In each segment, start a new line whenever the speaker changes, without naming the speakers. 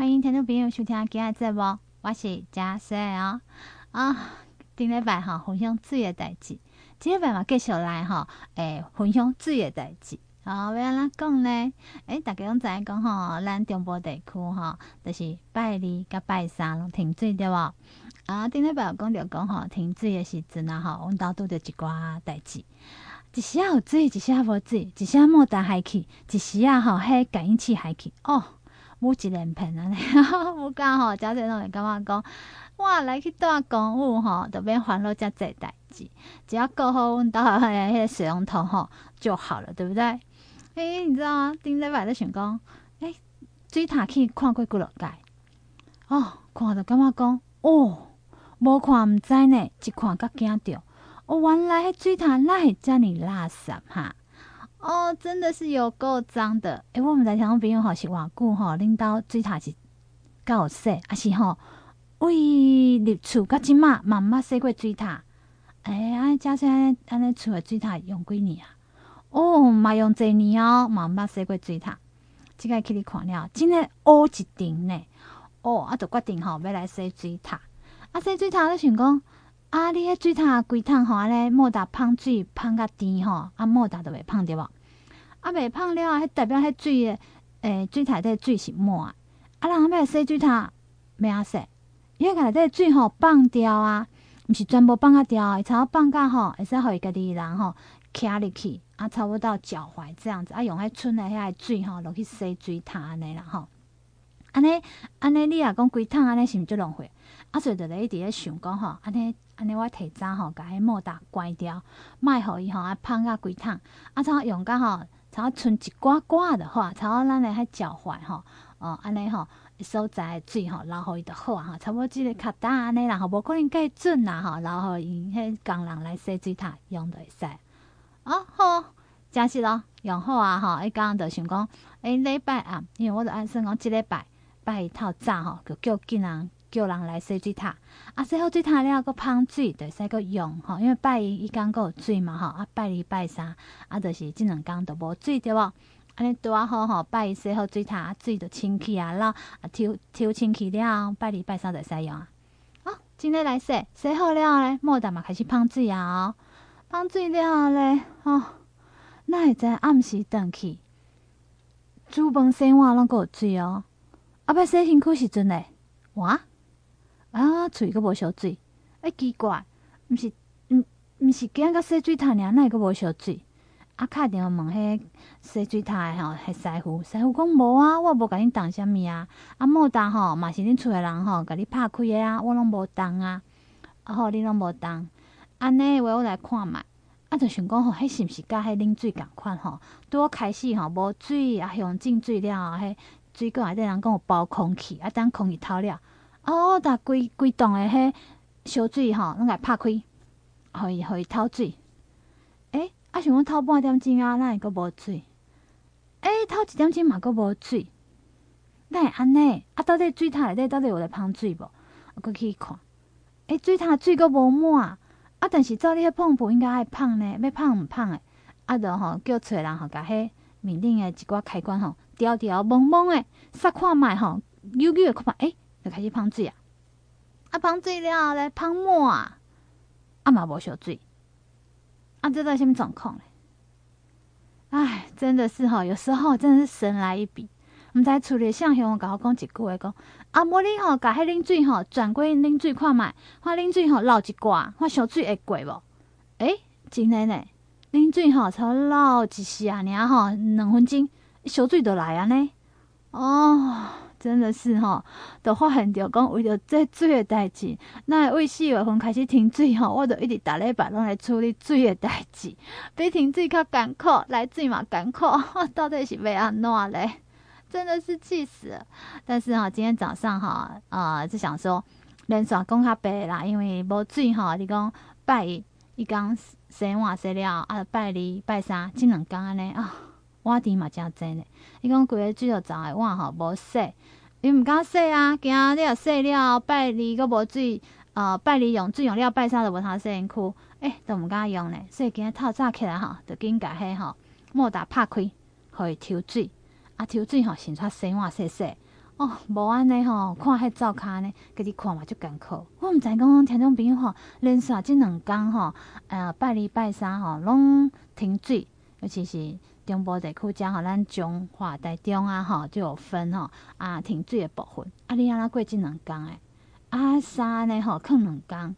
欢迎听众朋友收听今日节目，我是佳穗哦。啊，顶礼拜哈分享水的代志，这礼拜嘛继续来哈，诶，分享水的代志。好，要安怎讲呢？诶，大家拢知影讲吼，咱中部地区吼，就是拜二甲拜三拢停水对无？啊，顶礼拜有讲着讲吼，停水的时阵啊，吼，阮兜拄着一寡代志，一时啊有水，一时啊无水，一时啊莫打海去，一时啊吼，迄感应器海去哦。母一连片安尼，我讲吼，假设拢会感觉讲，哇，来去住公寓吼，都免烦恼遮济代志，只要顾好阮兜诶迄个水龙头吼就好了，对不对？诶、欸，你知道吗？顶礼拜咧想讲，诶、欸，水塔去看过几落届，哦，看着感觉讲，哦，无看毋知呢，一看较惊着，哦，原来迄水塔那会遮尔垃圾哈？哦，真的是有够脏的！诶、欸，我们在听众朋友吼是偌久吼，恁兜水塔是够洗，还是吼为入厝到即马嘛毋捌洗过水塔？诶、欸，安尼假设安尼安尼厝诶水塔用几年啊？哦，嘛用侪年哦，嘛毋捌洗过水塔。即个去你看了，真诶乌一顶呢。哦，啊，就决定吼要来洗水塔。啊，洗水塔咧想讲。啊！你迄水塔规桶吼，安尼莫打芳水芳甲甜吼，啊莫打都袂芳着无？啊袂芳了啊，迄代表迄水诶，诶、水塔底水是满啊！啊人要洗水塔，要安洗？伊迄个内底水吼放掉啊，毋是全部放啊掉，伊差不放甲吼，会使互伊家己人吼徛入去，啊差不多到脚踝这样子，啊用迄剩诶遐水吼落去洗水塔安尼啦吼。安尼安尼，你若讲规桶安尼是毋是足浪费？啊所以就咧一直咧想讲吼，安尼。安尼我提早吼，甲迄莫达关掉，卖互伊吼啊芳甲规桶，啊差用甲吼，差剩一寡寡的话，差咱诶迄脚踝吼，哦安尼吼所在诶水吼，留互伊就好啊吼，差不多即个较大安尼啦，吼无可能介准啦吼，留互伊迄工人来洗水塔用就会使。哦好，真实咯，用好啊吼，伊刚刚就想讲，诶、欸、礼拜啊，因为我着按算讲即礼拜拜一透早吼，就叫囝人。叫人来洗水塔，啊洗好水塔了，搁芳水，着使搁用吼。因为拜一伊讲搁有水嘛吼，啊拜二拜三，啊着是即两工都无水着无？安尼拄啊好吼，拜一洗好水塔，水着清气啊，然啊抽抽清气了，拜二拜三着使用啊。好，今日来洗，洗好了咧，莫等嘛开始芳水啊。芳水了咧，吼，哪会知暗时转去，煮饭洗碗拢搁有水哦。啊，要洗身躯时阵咧，哇！啊，喙阁无烧水，哎，奇怪，毋是，毋毋是惊甲洗水塔尔，哪会阁无烧水？啊，敲电话问迄洗水塔诶吼，迄师傅，师傅讲无啊，我无甲恁动啥物啊，啊，莫动吼，嘛是恁厝诶人吼，甲你拍开诶啊，我拢无动啊，啊好，恁拢无动，安尼话我来看觅，啊，就想讲吼，迄是毋是甲迄冷水共款吼？拄好开始吼，无水啊，用进水了，迄水管内底人讲有包空气，啊，等空气透了。哦，逐规规栋诶，迄烧水吼，拢来拍开，互伊互伊透水。诶、欸，啊想讲透半点钟啊，哪会阁无水？诶、欸，透一点钟嘛阁无水。哪会安尼？啊，到底水塔内底到底有咧芳水无？我阁去看。诶、欸，水塔水阁无满，啊，但是照你迄碰布应该爱芳呢，要芳毋芳诶？啊，着吼叫找人吼，甲迄面顶诶一寡开关吼，调调蒙蒙诶，煞看觅吼，扭扭诶看觅，诶。开始芳水啊！啊，芳水了后咧，芳满啊，啊嘛无烧水，啊，这在什么状况呢？哎，真的是吼，有时候真的是神来一笔。毋知处理像向我甲我讲一句话讲，啊，无你吼，甲迄冷水吼转过冷水看觅，看冷水吼流一挂，看烧水会过无？诶、真诶呢，冷水吼才流一下尔吼，两分钟，烧水就来啊呢，哦。真的是吼，都发现着讲为着这水诶代志，那为四月份开始停水吼，我着一直逐礼拜拢来处理水诶代志，比停水较艰苦，来水嘛艰苦，到底是要安怎咧？真的是气死了。但是吼，今天早上哈，呃，就想说连续讲较白啦，因为无水吼，你讲拜一伊讲洗碗洗了，啊，拜二拜三即两工安尼啊。我甜嘛真济呢，伊讲规个水都脏诶碗吼无洗，伊毋敢洗啊，惊你若洗了拜二阁无水，呃拜二用水用了拜三就无通洗身躯，诶都毋敢用咧，所以今日透早起来吼，就紧甲迄吼莫打拍开，互伊抽水，啊抽水吼先出洗碗洗洗，哦，无安尼吼，看迄灶骹呢，家己看嘛就艰苦。我毋知讲听众朋友吼，连续即两工吼，呃，拜二拜三吼，拢停水，尤其是中部地区遮吼，咱中华台中啊吼，就有分吼啊停水的部分。啊，你安怎过即两工诶？啊，三呢吼，囥两工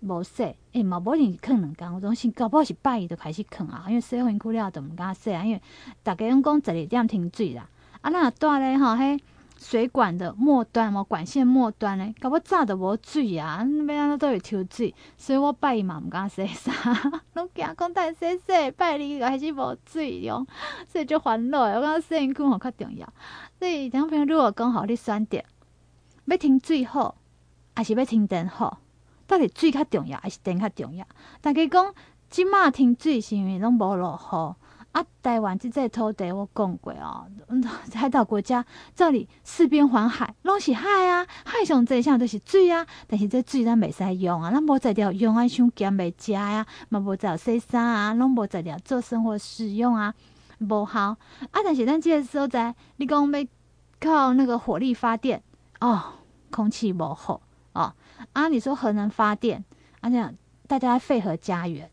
无说，诶嘛无连囥两工，我总是搞不好是拜一就开始囥啊，因为洗身躯了就毋敢说啊，因为逐家拢讲十二点停水啦。啊，咱若住咧吼，嘿。水管的末端嘛，管线末端咧，搞不炸都无水啊，每样都会抽水，所以我拜一嘛毋敢洗啥，拢惊讲等洗洗，拜二还是无水哟，所以就烦恼。我感觉洗身躯吼较重要，所以听朋友如果讲好你选择要停水好，还是要停电好，到底水较重要，还是电较重要？大家讲即马停水是因为拢无落雨。啊，台湾即个土地我讲过哦，海岛国家这里四边环海，拢是海啊，海上这项都是水啊，但是这水咱袂使用啊，咱无材料用啊，伤咸袂食呀，嘛无材料洗衫啊，拢无材料做生活使用啊，无好啊。但是咱这个所在，你讲要靠那个火力发电哦，空气无好哦。啊，你说核能发电，啊这样大家废核家园。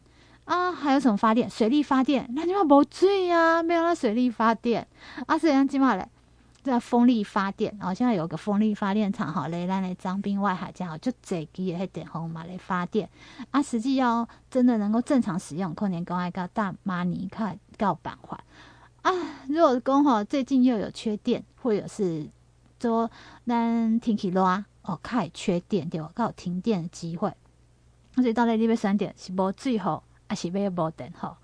啊，还有什么发电？水力发电，那你们无水呀，没有那水力发电。啊，所以咱今嘛嘞，在风力发电，然哦，现在有个风力发电厂，哈，来咱的张滨外海这样，就这几个电风嘛来发电。啊，实际要真的能够正常使用，可能讲爱告大马尼看告板块。啊，如果讲吼最近又有缺电，或者是说咱天气热哦，开缺电对吧？有停电的机会。所以到底你要选点是无最好。还是要无电吼，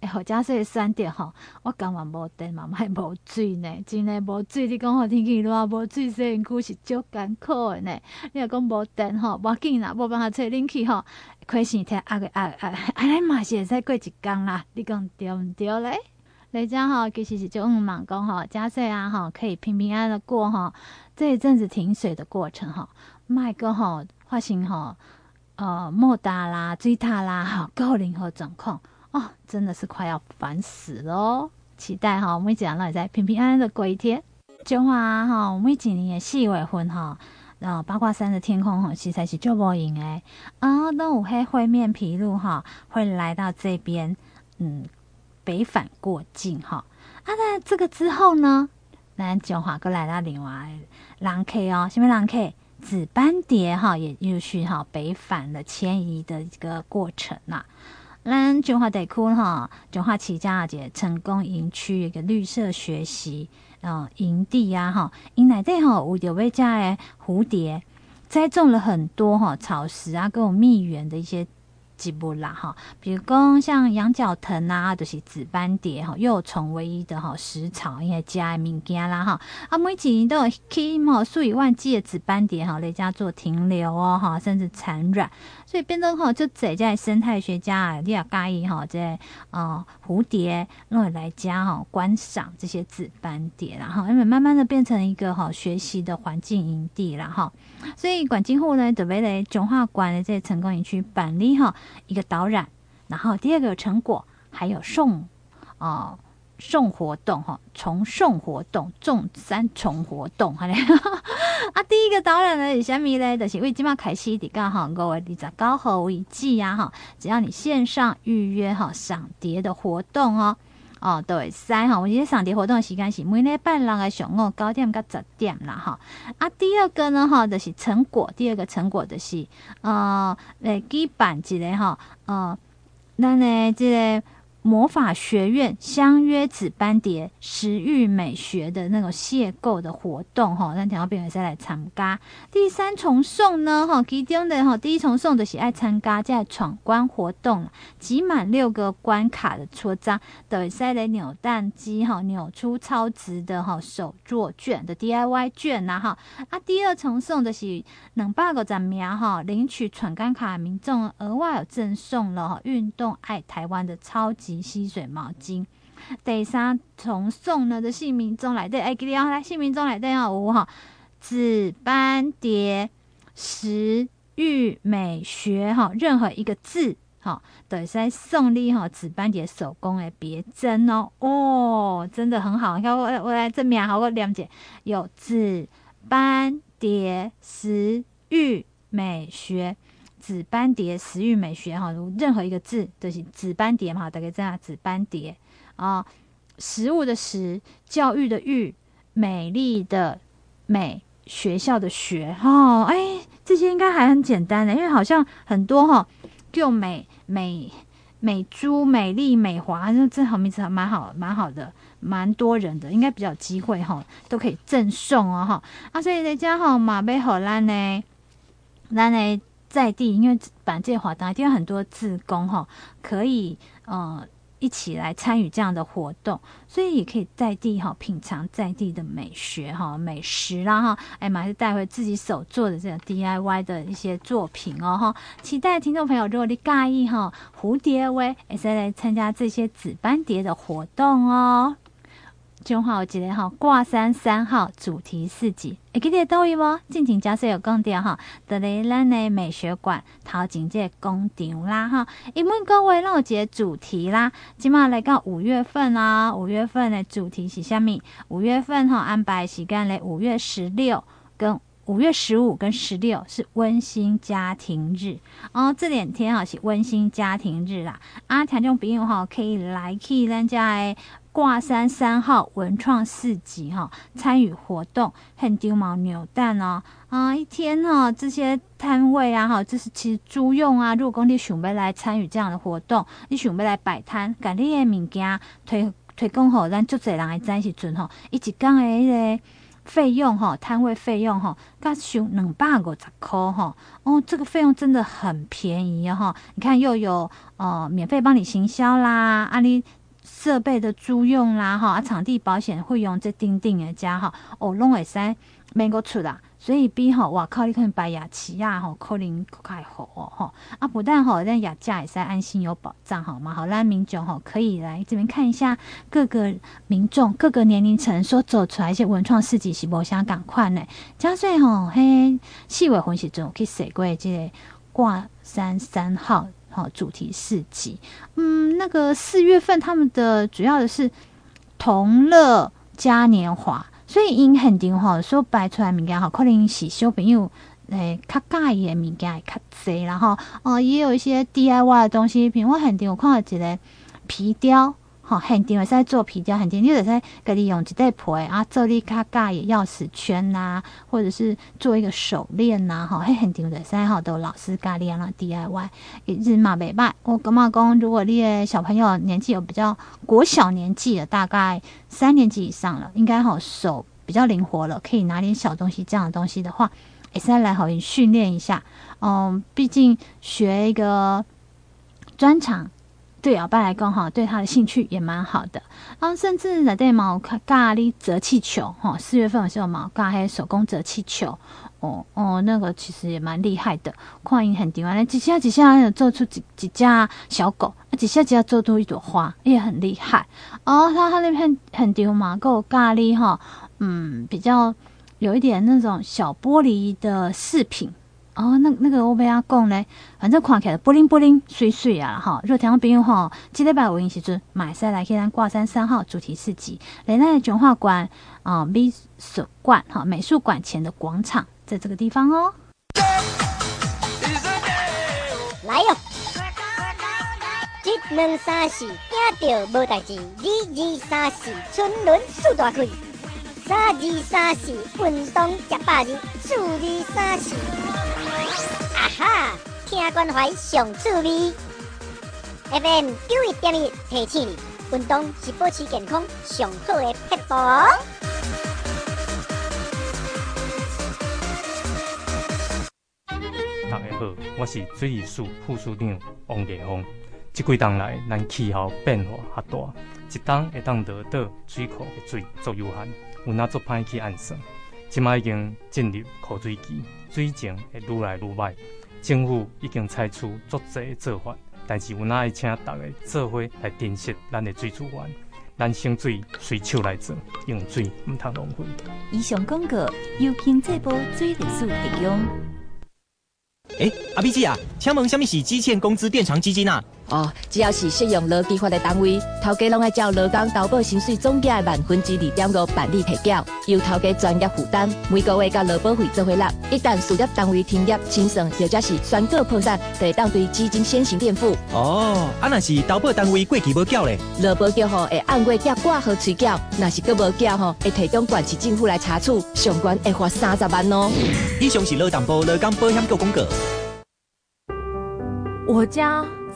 诶，或者说选点吼，我感觉无电嘛，还无水呢，真诶无水。你讲好天气热无水，洗身躯是足艰苦诶呢。你若讲无电吼，无要紧啦，无办法吹冷气吼，开心疼啊个啊啊，安尼嘛是会使过一工啦。你讲对毋对咧？来讲吼，其实是就毋茫讲吼，假设啊吼，可以平平安安的过吼，这一阵子停水的过程吼，卖个吼发生吼。呃，莫大啦，追塔啦，哈，高龄和状况哦，真的是快要烦死了哦。期待哈，每一年都在平平安安的过一天。就话哈，每几年的四月份哈，然后八卦山的天空哈，其实是就无影诶。啊，当午黑灰面皮鹭哈，会来到这边，嗯，北返过境哈。啊，那这个之后呢，咱就话过来到另外人客哦，什么狼客？紫斑蝶哈，也又续哈北返的迁移的一个过程呐。咱中华地区哈，中华旗家姐成功营区一个绿色学习啊营地呀哈，因内底哈有有位家的蝴蝶栽种了很多哈草食啊，各种蜜源的一些。植物啦哈，比如讲像羊角藤啊，就是紫斑蝶哈幼虫唯一的哈食草，因为加物件啦哈。啊，每几年都有起码数以万计的紫斑蝶哈来家做停留哦哈，甚至产卵。所以变成吼，就这在生态学家啊，你也介意哈，这呃蝴蝶，弄会来家哈观赏这些紫斑蝶，然后因为慢慢的变成一个哈学习的环境营地了哈。所以管金户呢，准备来中华馆的这成功营区办理哈一个导览，然后第二个成果还有送哦。送活动哈，重送活动，重三重活动哈嘞。啊，第一个导览呢是虾米嘞？就是为今嘛开始的刚好各位你在高雄一季呀哈。只要你线上预约哈赏蝶的活动哦哦，都会使哈。我今天赏蝶活动的时间是每礼拜六的上午九点到十点啦哈。啊，第二个呢哈，就是成果，第二个成果就是呃，来举办一个哈呃，咱的这个。魔法学院相约紫斑蝶食欲美学的那种邂逅的活动哈，让听众朋友再来参加。第三重送呢哈，其中的哈第一重送的是爱参加在闯关活动，集满六个关卡的戳章，都会使来扭蛋机哈扭出超值的哈手作券的 DIY 券呐哈。啊，第二重送的是两百个赞名哈，领取闯关卡的民众额外有赠送了哈运动爱台湾的超级。吸水毛巾，第三从送呢的姓名中来对，哎，给你啊，来姓名中来对啊，五哈紫斑蝶食育美学哈，任何一个字哈，对，在送礼哈紫斑蝶手工的别针哦，哦，真的很好，你看我我来这面好，我了解有紫斑蝶食育美学，紫斑蝶食育美学哈，任何一个字都是紫斑蝶嘛，大概这样，紫斑蝶啊，食物的食，教育的育，美丽的美，学校的学哈，哎，这些应该还很简单的，因为好像很多哈，就美美美珠、美丽、美华，这这好名字还蛮好，蛮好的。蛮多人的，应该比较机会哈，都可以赠送哦哈啊，所以人家哈马背荷兰呢，咱呢在地，因为板这华当地很多志工哈，可以呃一起来参与这样的活动，所以也可以在地哈品尝在地的美学哈美食啦哈，哎马是带回自己手做的这种 DIY 的一些作品哦哈，期待听众朋友如果你介意哈蝴蝶威，也是来参加这些紫斑蝶的活动哦。中华有一个哈挂山三号主题市集，会记得倒位无？进前假设有讲到哈，在咱的美学馆头前这个广场啦哈，因为各位拢有一个主题啦，今嘛来到五月份啊，五月份的主题是虾米？五月份哈安排时间嘞，五月十六跟五月十五跟十六是温馨家庭日哦，这两天哈是温馨家庭日啦，啊，听众朋友哈可以来去咱家的。挂山三号文创市集哈，参与活动很丢毛扭蛋哦啊！一天哈，这些摊位啊哈，这是其实租用啊。如果讲你想要来参与这样的活动，你想要来摆摊，把你的物件推推广好，咱足侪人来在一起阵吼，一几工的迄个费用哈，摊位费用哈，加收两百五十块哈。哦，这个费用真的很便宜哈。你看又有呃免费帮你行销啦，啊你。设备的租用啦，哈啊，场地保险费用这钉钉的家哈，哦，拢会使免个出啦，所以比吼，哇靠，你可能白牙齿呀，吼，可能较好哦，哈啊，不但吼，咱牙价也是安心有保障，好吗？好，咱民众吼可以来这边看一下各个民众各个年龄层所走出来一些文创市集是无相赶快呢，加上吼嘿，四月份时阵去踅过这个挂山三号。哦，主题市集，嗯，那个四月份他们的主要的是同乐嘉年华，所以因很定吼，所摆出来物件好，可能是小朋友诶较介意的物件会较侪，然后哦也有一些 DIY 的东西，比如我很定我看到一个皮雕。好，很定会使做皮雕，很定你就使给你用一块皮啊，做你较介意钥匙圈呐、啊，或者是做一个手链呐，哈，嘿，很定会使哈，都老师教你啊，DIY 一日嘛袂歹。我感觉讲，如果你的小朋友年纪有比较国小年纪的，大概三年级以上了，应该好手比较灵活了，可以拿点小东西这样的东西的话，也是来好训练一下。嗯，毕竟学一个专长。对阿爸来讲哈，对他的兴趣也蛮好的。然后甚至在对毛咖喱折气球哈，四月份的时候毛咖还手工折气球哦哦，那个其实也蛮厉害的，跨音很低完了，几下几下有做出几几家小狗，几下几下做出一朵花，也很厉害。哦，他他那边很丢嘛，够咖喱哈，嗯，比较有一点那种小玻璃的饰品。哦，那那个我要讲咧，反正看起来布灵布灵水水啊，哈！如果听众朋友吼，这礼拜有闲时阵，买下来去咱挂山三号主题市集，来咱中华馆啊美术馆哈美术馆前的广场，在这个地方哦。来哟！一、二、三、四，惊到无代志；二、二、三、四，春轮四大开；三、二、三、四，运动一百日；四、二、三、四。哈！听关怀上趣味，FM 九一点一提醒你，运动是保持健康上好的撇步。
大家好，我是水利署副署长王杰峰。这几冬来，咱气候变化较大，一冬会当得到水库的水足有限，有哪做歹去按算？即马已经进入枯水期。水情会愈来愈坏，政府已经采取足济做法，但是有哪会请大家做伙来珍惜咱的水资源，咱省水随手来做，用水毋通浪费。
以上广告由经济部水利署提供。
哎，阿 B 姐啊，请问什么是基建工资垫偿基金啊？哦，只要是适用劳基法的单位，头家拢爱照劳工投保薪水总价的万分之二点五办理提缴，由头家专业负担，每个月交劳保费做回纳。一旦事业单位停业清算，或者是宣告破产，就会当对基金先行垫付。
哦，啊那是投保单位过期无缴咧，
劳保局吼会按月缴挂号催缴，若是阁无缴吼，会提供管市政府来查处，上悬会罚三十万哦。
以上是劳动部劳工保险局公告。
我家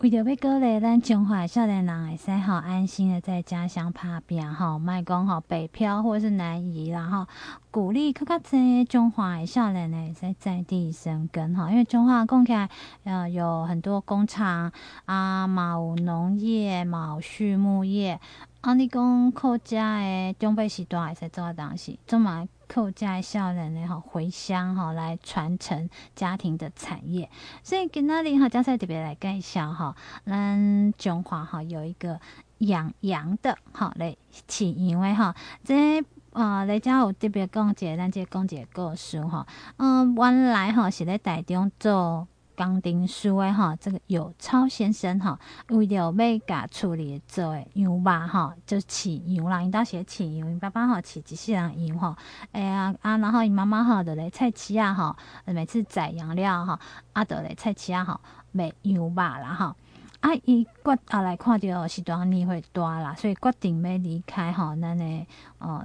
为着要鼓励咱中华少年人会使好安心的在家乡打拼吼，卖讲吼北漂或者是南移，然后鼓励更加多中华的少年呢在在地生根哈，因为中华讲起来呃有很多工厂啊，嘛有农业，嘛有畜牧业，啊你讲客家的中北时代会使做的东西，做嘛？客家少年呢，哈回乡哈来传承家庭的产业，所以今仔日哈，嘉赛特别来介绍哈，咱中华哈有一个养羊的哈来起因为哈，这啊来家有特别讲解，咱这讲解故事哈，嗯，原来哈是在台中做。钢钉书的哈，这个有超先生哈，为了要甲处理做诶羊肉哈，就饲羊啦，因当时饲羊，因爸爸吼饲一世人羊吼，哎呀啊，然后因妈妈哈就来菜市啊哈，每次宰羊料哈，啊就来菜市啊哈卖羊肉啦哈，啊伊决后来看到时段年岁大啦，所以决定要离开哈，咱诶哦。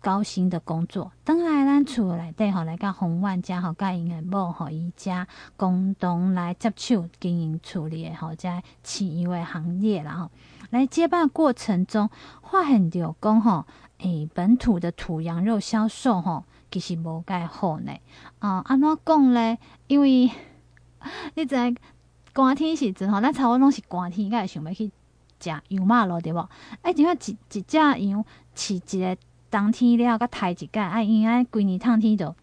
高薪的工作，等来咱厝内底吼，来甲洪万家吼，甲因诶某吼，伊家共同来接手经营处理诶吼，在饲养诶行业啦吼，来接办过程中发现着讲吼，诶，本土的土羊肉销售吼，其实无介好呢。啊，安怎讲咧？因为你知寒天时阵吼，咱差不多拢是寒天，才会想要去食羊肉咯，对无？哎，怎啊一一只羊饲一个？当天了，个抬几盖，哎，应该规年烫天都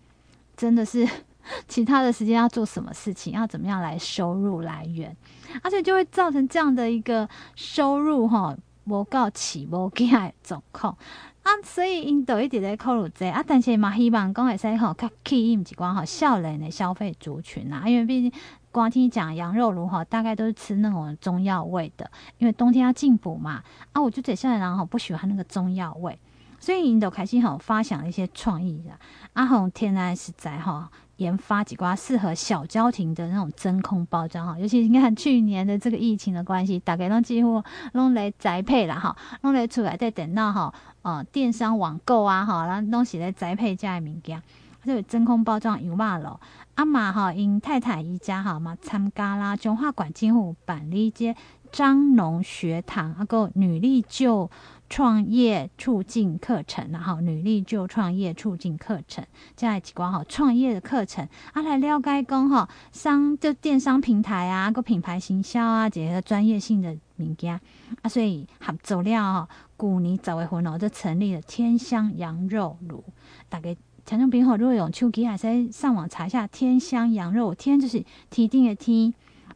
真的是 其他的时间要做什么事情，要怎么样来收入来源，而且就会造成这样的一个收入哈，无够起无价状况。啊，所以因都一直在考虑这啊，但是嘛希望讲会使吼较吸引一寡吼少年的消费族群啊，因为毕竟光听讲羊肉炉哈，大概都是吃那种中药味的，因为冬天要进补嘛。啊，我就觉得少年人哈不喜欢那个中药味。所以，引导开心吼发想一些创意的。阿红天然实在哈研发几挂适合小家庭的那种真空包装哈，尤其你看去年的这个疫情的关系，大概都几乎拢来宅配了哈，拢来出来在等到哈呃电商网购啊哈，然后东西来宅配这物件，这个真空包装有嘛咯？阿妈哈因太太一家哈嘛参加啦中华管金湖办理这张农学堂啊个女力就。创业促进课程，然后女力就创业促进课程，这样几关哈创业的课程啊，来了解讲哈商就电商平台啊，个品牌行销啊，这个专业性的物件啊，所以合作了哈，去年十月份哦，就成立了天香羊肉炉。大概听众朋友如果用手机还是上网查一下天香羊肉，天就是天顶的天，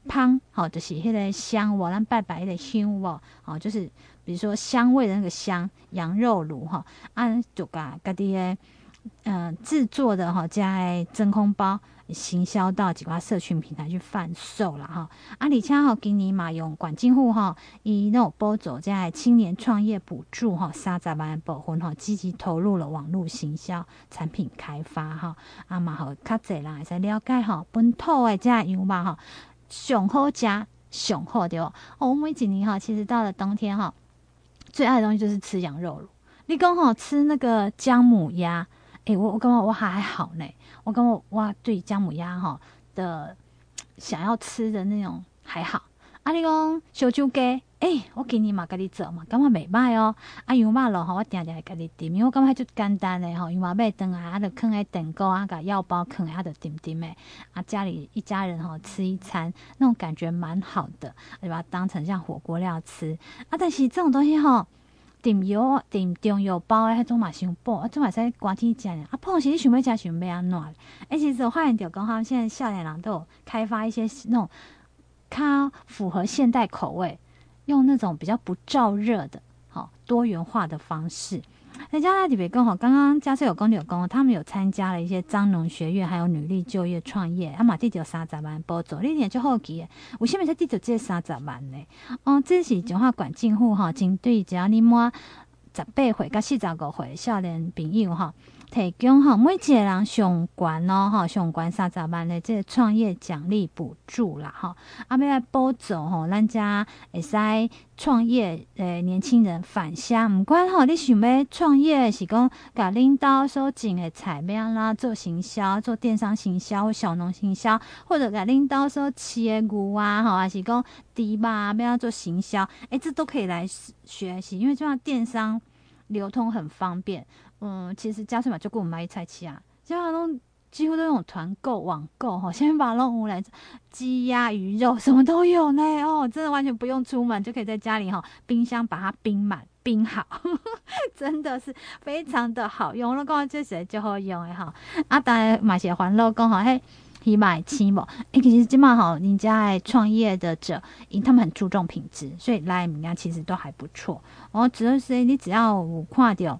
香好就是迄个香，我咱拜拜的香哦，哦就是。比如说香味的那个香羊肉炉哈，按就把各地的嗯制作的哈，加真空包行销到几个社群平台去贩售了哈。阿里恰好给你嘛用管进户哈，以那种波走在青年创业补助哈，三十万部分哈，积极投入了网络行销产品开发哈。阿嘛好较济人会使了解哈，本土的这样嘛哈，上好加上好的哦。我每几年哈，其实到了冬天哈。最爱的东西就是吃羊肉炉。你刚好吃那个姜母鸭，诶、我我感觉我还好呢。我感觉哇，对姜母鸭哈的想要吃的那种还好。啊，你讲小酒鸡诶、我今年嘛甲你做嘛，感觉袂歹哦。啊，羊肉咯吼，我定定会甲你点，因为我感觉就简单诶吼，羊肉买转来，啊，就囥喺蛋糕啊，甲药包囥，啊，就点点诶。啊，家里一家人吼吃一餐，那种感觉蛮好的，就把它当成像火锅料吃。啊，但是这种东西吼。点油点中药包诶，迄种嘛伤补，啊，种嘛使寒天食咧。啊，碰时你想要食，想要安怎？诶，其实我发现着讲，他们现在少年人都有开发一些那种，较符合现代口味，用那种比较不燥热的，好多元化的方式。在加拿大特别讲吼，刚刚嘉穗有讲有讲，他们有参加了一些张农学院，还有女力就业创业，啊嘛得到三十万补助，你点就好奇，为什么才得到这三十万呢？哦，这是中华管进户哈，针对只要你满十八岁到四十五岁少年朋友哈。提供哈，每一个人上悬哦，哈上悬三十万的这个创业奖励补助啦，哈，啊，要来补助吼，咱家会使创业诶年轻人返乡，毋管吼，你想要创业是讲甲领导所种的菜苗啦，做行销，做电商行销或小农行销，或者甲领导所饲的牛啊，吼，还是讲猪肉啊要做行销，诶、欸，这都可以来学习，因为这样电商流通很方便。嗯，其实加税嘛就给我们买一菜市啊，基本上几乎都用团购网购哈，先把弄回来鸡鸭鱼肉什么都有呢哦，真的完全不用出门就可以在家里哈，冰箱把它冰满冰好呵呵，真的是非常的好用。我讲这谁就好用的哈，啊，当然买些欢乐讲哈嘿，起买起不？哎，其实今嘛好，人家爱创业的者，因他们很注重品质，所以来人家其实都还不错。哦，只要是你只要有看到。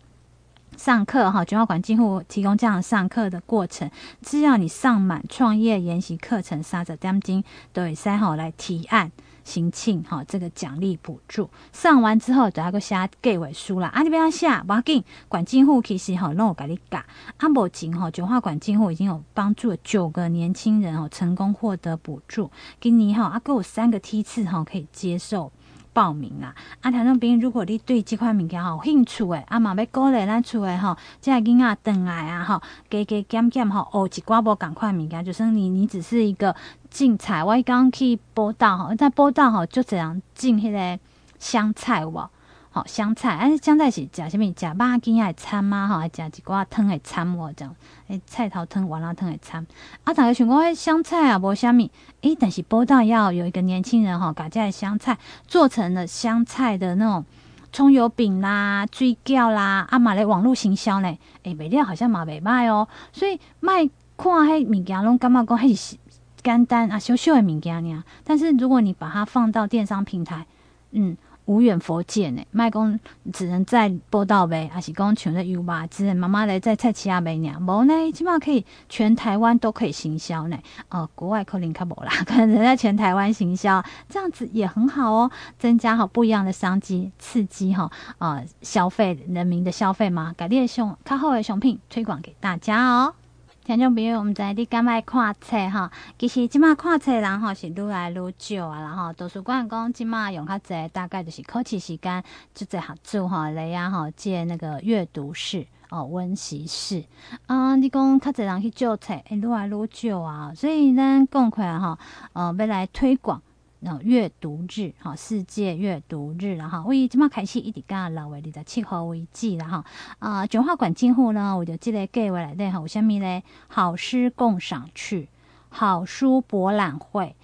上课哈，中华馆进户提供这样上课的过程，只要你上满创业研习课程三十点金，都会三号来提案申请哈，这个奖励补助。上完之后就要个写计划书啦，啊，你不要写，不要紧。管进户其实哈，让我给你改。啊，目前哈，中华馆进户已经有帮助了九个年轻人哦，成功获得补助。今年哈，啊，够有三个梯次哈，可以接受。报名啦！啊，听众朋友，如果你对这块物件好有兴趣诶，啊嘛要鼓励咱厝诶吼，这囡仔转来啊吼，加加减减吼，学一寡无共款物件，就算你你只是一个种菜，我刚去报道吼，在报道吼就这样种迄个香菜有无？好香菜，哎，香菜是食啥物？食肉羹啊，掺嘛吼，还食一寡汤的掺喔，这样，诶，菜头汤、麻辣汤的掺。啊，大家想讲，诶，香菜啊，无啥物，诶，但是报道要有一个年轻人吼，把这个香菜做成了香菜的那种葱油饼啦、水饺啦，啊嘛来网络行销呢，诶，卖了好像嘛袂歹哦。所以卖看迄物件拢感觉讲迄是简单啊，小小的物件尔。但是如果你把它放到电商平台，嗯。无远弗届呢，卖讲只能在播道卖，还是讲像在油麻子妈妈来在菜市仔卖呢？无呢，起码可以全台湾都可以行销呢。哦、呃，国外可能看无啦，可能在全台湾行销，这样子也很好哦，增加好不一样的商机，刺激哈啊、呃、消费人民的消费嘛，改列熊较好的熊品推广给大家哦。听众朋友，毋知你敢爱看册吼？其实即马看册人吼是愈来愈少啊，然后图书馆讲即马用较侪，大概就是考试时间就在合作吼来啊吼借那个阅读室哦温习室啊，你讲较济人去借册，愈来愈少啊，所以咱讲起来吼呃要来推广。然后阅读日，哈，世界阅读日，然后为今嘛开始一直干六月二十七号为止，然后啊，中华管进户呢，我就记得计划来对哈，有虾米嘞？好诗共赏趣，好书博览会。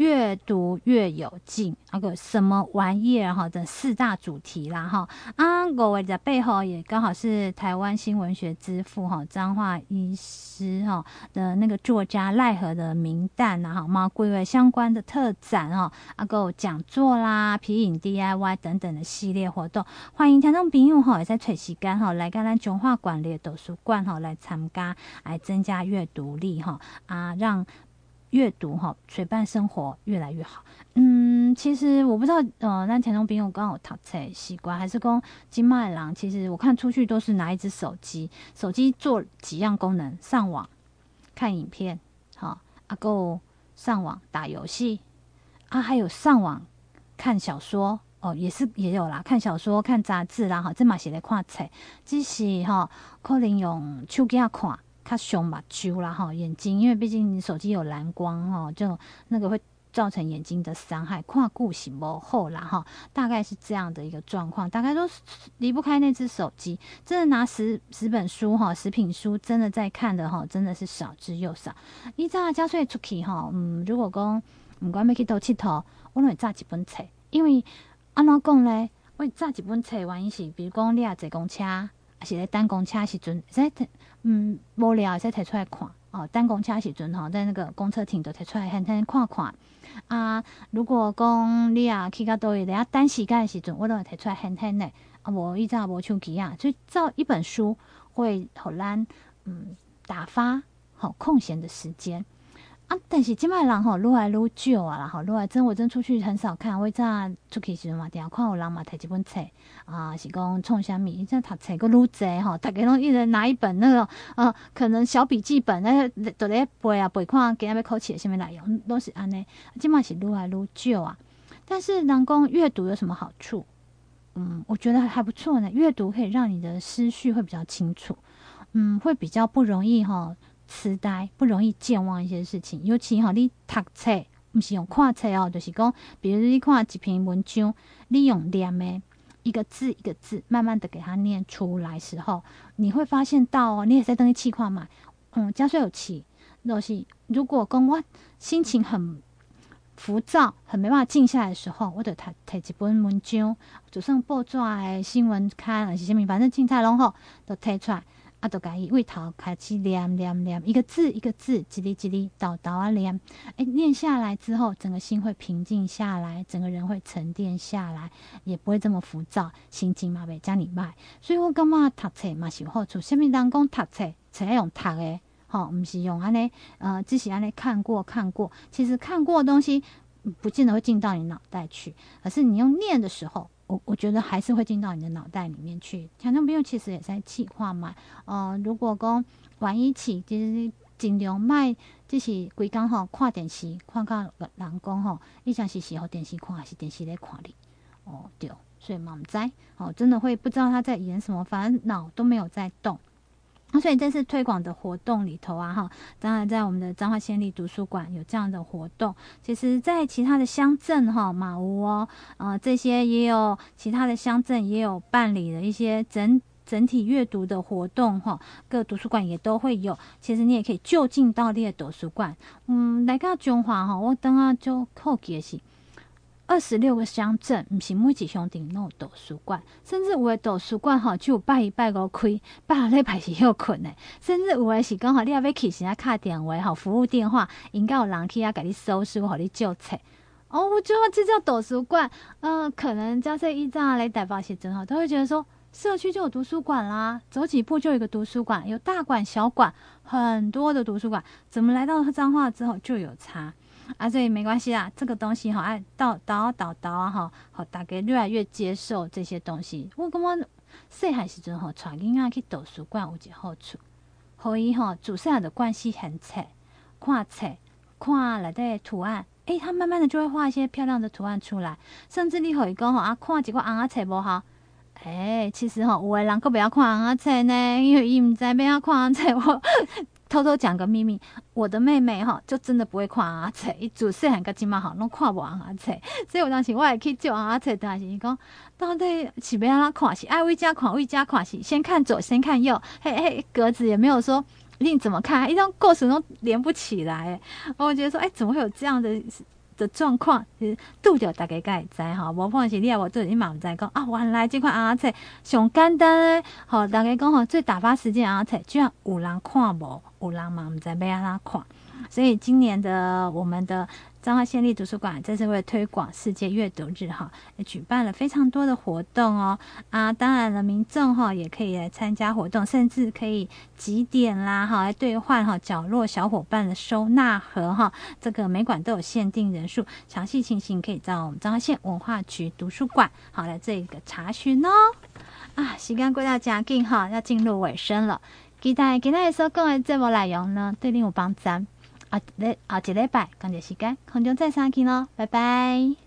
越读越有劲，那个什么玩意儿哈？这四大主题啦哈啊！我为的背后也刚好是台湾新文学之父哈张化医师哈的那个作家赖和的名旦呐哈嘛，归为相关的特展哈啊，个讲座啦、皮影 DIY 等等的系列活动，欢迎听众朋友哈也在找时间哈来跟咱中华管理图书馆哈来参加，来增加阅读力哈啊让。阅读哈，陪伴生活越来越好。嗯，其实我不知道，呃，那田中斌我刚好读册习惯，还是讲金麦郎。其实我看出去都是拿一只手机，手机做几样功能：上网、看影片，好，啊够上网打游戏，啊还有上网看小说，哦，也是也有啦，看小说、看杂志啦，哈，这嘛写的看册，只是哈，可能用手机看。它熊嘛，揪啦哈，眼睛，因为毕竟你手机有蓝光哈，就那个会造成眼睛的伤害，跨顾型不后啦哈，大概是这样的一个状况，大概都离不开那只手机，真的拿十十本书哈，十品书真的在看的哈，真的是少之又少。你知道，加税出去哈，嗯，如果讲不管要去倒佚佗，我拢会揸几本册，因为安怎讲咧，我揸几本册原因是，比如讲你啊坐公车，是咧等公车时阵，在嗯无聊会使摕出来看。哦，等公车时阵吼，在那个公车亭都摕出来很很看看。啊，如果讲你啊去到倒位，等下等时间的时阵，我都会摕出来很很的。啊，无依照无手机啊，所以造一本书会互咱嗯打发好空闲的时间。啊！但是即摆人吼愈来愈少啊啦吼，愈来真我真出去很少看。我早出去时阵嘛，定看有人嘛摕一本册啊，是讲创啥物？伊这读册阁愈济吼，大家拢一人拿一本那个呃，可能小笔记本，那都咧背啊背看，今仔要考试啥物内容，都是安尼。即摆是愈来愈少啊。但是人讲阅读有什么好处？嗯，我觉得还不错呢。阅读可以让你的思绪会比较清楚，嗯，会比较不容易哈。痴呆不容易健忘一些事情，尤其哈，你读册不是用看册哦，就是讲，比如你看一篇文章，你用念的，一个字一个字，慢慢的给它念出来时候，你会发现到哦，你也在等于气况嘛，嗯，加水有气，就是如果讲我心情很浮躁，很没办法静下来的时候，我就读读一本文章，就算报纸诶新闻刊还是什么，反正精彩拢好，都提出来。啊，都甲伊为头开始念念念，一个字一个字，叽哩叽哩叨叨啊念。哎，念下来之后，整个心会平静下来，整个人会沉淀下来，也不会这么浮躁，心情嘛袂遮尔歹。所以我感觉读册嘛是有好处。虾米人讲读册，册用读的，吼，毋是用安尼，呃，只是安尼看过看过。其实看过的东西，不见得会进到你脑袋去，而是你用念的时候。我我觉得还是会进到你的脑袋里面去。听众朋友其实也在气话嘛，呃，如果讲玩一起，就是尽量卖，就是规工吼看电视，看到人讲吼，你想是时候电视看还是电视在看你？哦，对，所以嘛唔知，哦，真的会不知道他在演什么，反正脑都没有在动。那所以这次推广的活动里头啊，哈，当然在我们的彰化县立图书馆有这样的活动。其实，在其他的乡镇哈，马屋哦，呃，这些也有其他的乡镇也有办理的一些整整体阅读的活动哈，各图书馆也都会有。其实你也可以就近到你的图书馆，嗯，来到中华哈，我等下就好奇的是。二十六个乡镇，不是每一乡镇都有图书馆，甚至有的图书馆哈，就拜一拜五开，拜下礼拜是休困的。甚至有的是讲哈，你要要去时啊，卡电话哈，服务电话应该有人去啊，给你收书，给你借册。哦，我觉得这叫图书馆。呃，可能加上一张来代表些真好，都会觉得说，社区就有图书馆啦，走几步就有一个图书馆，有大馆小馆，很多的图书馆，怎么来到彰化之后就有差？啊，所以没关系啦，这个东西哈，哎，导导导导啊，哈，好，大家越来越接受这些东西。我感觉细汉时阵吼，带囡仔去图书馆有一个好处，可以哈，主细的关系很册，看册，看内底图案，诶、欸，他慢慢的就会画一些漂亮的图案出来。甚至你可以讲哈，啊，看几个红仔册无好，诶、其实哈，有的人可不要看红仔册呢，因为伊唔知要要看红仔册我。偷偷讲个秘密，我的妹妹哈就真的不会看阿册，伊自细汉个金嘛好，拢看不完阿仔，所以我当时我也去救阿册，但是伊讲到底是要安怎看是爱为家看为家看是先看左先看右，嘿嘿格子也没有说你怎么看，一张过程都连不起来，我觉得说哎、怎么会有这样的？的状况其实拄着大家该知吼，无可能是你也无做，你嘛毋知讲啊，原来即款啊册上简单诶，吼，大家讲吼最打发时间啊册，居然有人看无，有人嘛毋知要安怎看，所以今年的我们的。彰化县立图书馆这次为推广世界阅读日哈，也举办了非常多的活动哦啊，当然了，民众哈也可以来参加活动，甚至可以集点啦哈，来兑换哈角落小伙伴的收纳盒哈，这个每馆都有限定人数，详细情形可以到我们彰化县文化局图书馆好来这个查询哦。啊，时间过到真紧哈，要进入尾声了，期待今天所讲的节目内容呢，对你有帮助。啊，礼啊一礼拜，感谢时间，空中再相见咯，拜拜。